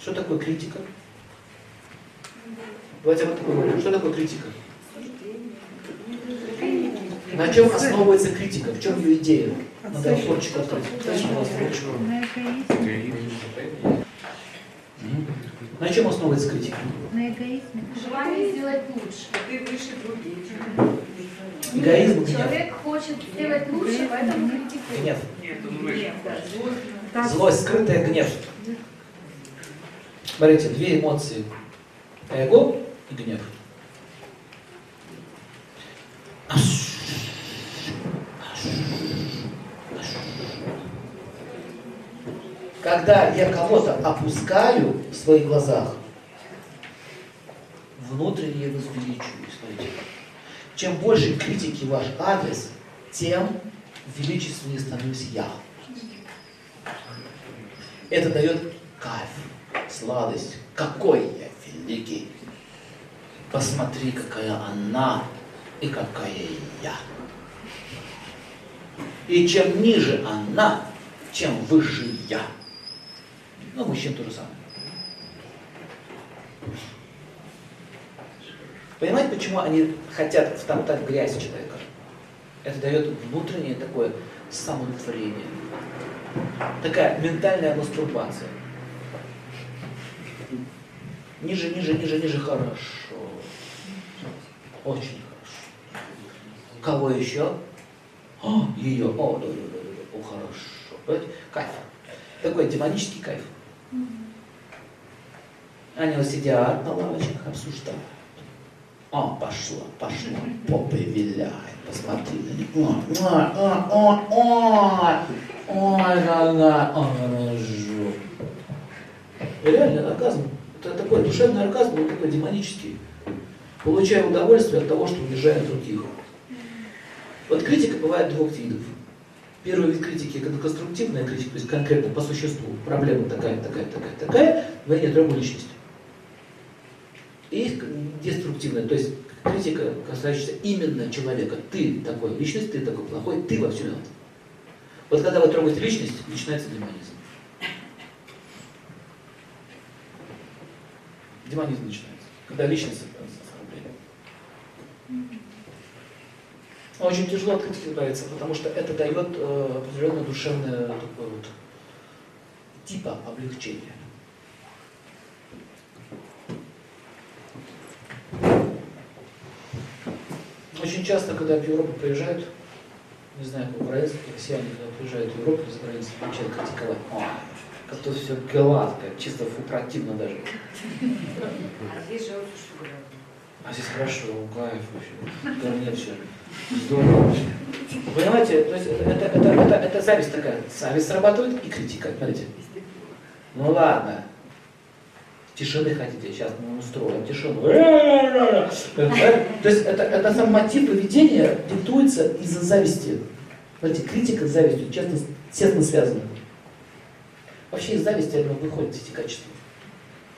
Что такое критика? Давайте вот такое Что такое критика? На чем основывается критика? В чем ее идея? Надо форчик открыть. На чем основывается критика? На эгоизме. Желание сделать лучше. Ты выше других. Эгоизм. Человек хочет сделать лучше, поэтому критикует. Гнев. Нет, злость. Так, Злость, скрытая гнев. Смотрите, две эмоции. Эго и гнев. Когда я кого-то опускаю в своих глазах, внутренне возвеличиваю. Смотрите. Чем больше критики ваш адрес, тем величественнее становлюсь я. Это дает кайф, сладость. Какой я великий. Посмотри, какая она и какая я. И чем ниже она, чем выше я. Ну, мужчин то же самое. Понимаете, почему они хотят втоптать грязь человека? Это дает внутреннее такое самоудовлетворение. Такая ментальная мастурбация. Ниже, ниже, ниже, ниже, хорошо. Очень хорошо. Кого еще? О, ее. О, да, да, да, да. О, хорошо. Кайф. Такой демонический кайф. Они вот сидят на лавочках, обсуждают. О, пошла, пошла, попой виляет, посмотри на них. Ой, ой, ой, ой, ой, какая, ой, хорошо. Реально оргазм. Это такой душевный оргазм, он такой демонический. Получаю удовольствие от того, что унижаю других. Вот критика бывает двух видов. Первый вид критики – это конструктивная критика, то есть конкретно по существу. Проблема такая, такая, такая, такая, вы не требуете личности. И деструктивная, то есть критика, касающаяся именно человека. Ты такой личность, ты такой плохой, ты во всем виноват. Вот когда вы трогаете личность, начинается демонизм. Демонизм начинается. Когда личность оскорбление. Очень тяжело от критики избавиться, потому что это дает э, определенное душевное такое вот типа облегчения. Очень часто, когда в Европу приезжают, не знаю, как украинцы, россияне, когда приезжают в Европу за границей, начинают критиковать. Как-то все гладко, чисто фу, противно даже. А здесь же очень. А здесь хорошо, кайф вообще. Да нет, все. Здорово вообще. Понимаете, то есть это, это, это, это, это зависть такая. Зависть срабатывает и критика, смотрите. Ну ладно. Тишины хотите, сейчас мы устроим тишину. То есть это, это сам мотив поведения диктуется из-за зависти. Смотрите, критика с завистью честно, тесно связана. Вообще из зависти выходят эти качества.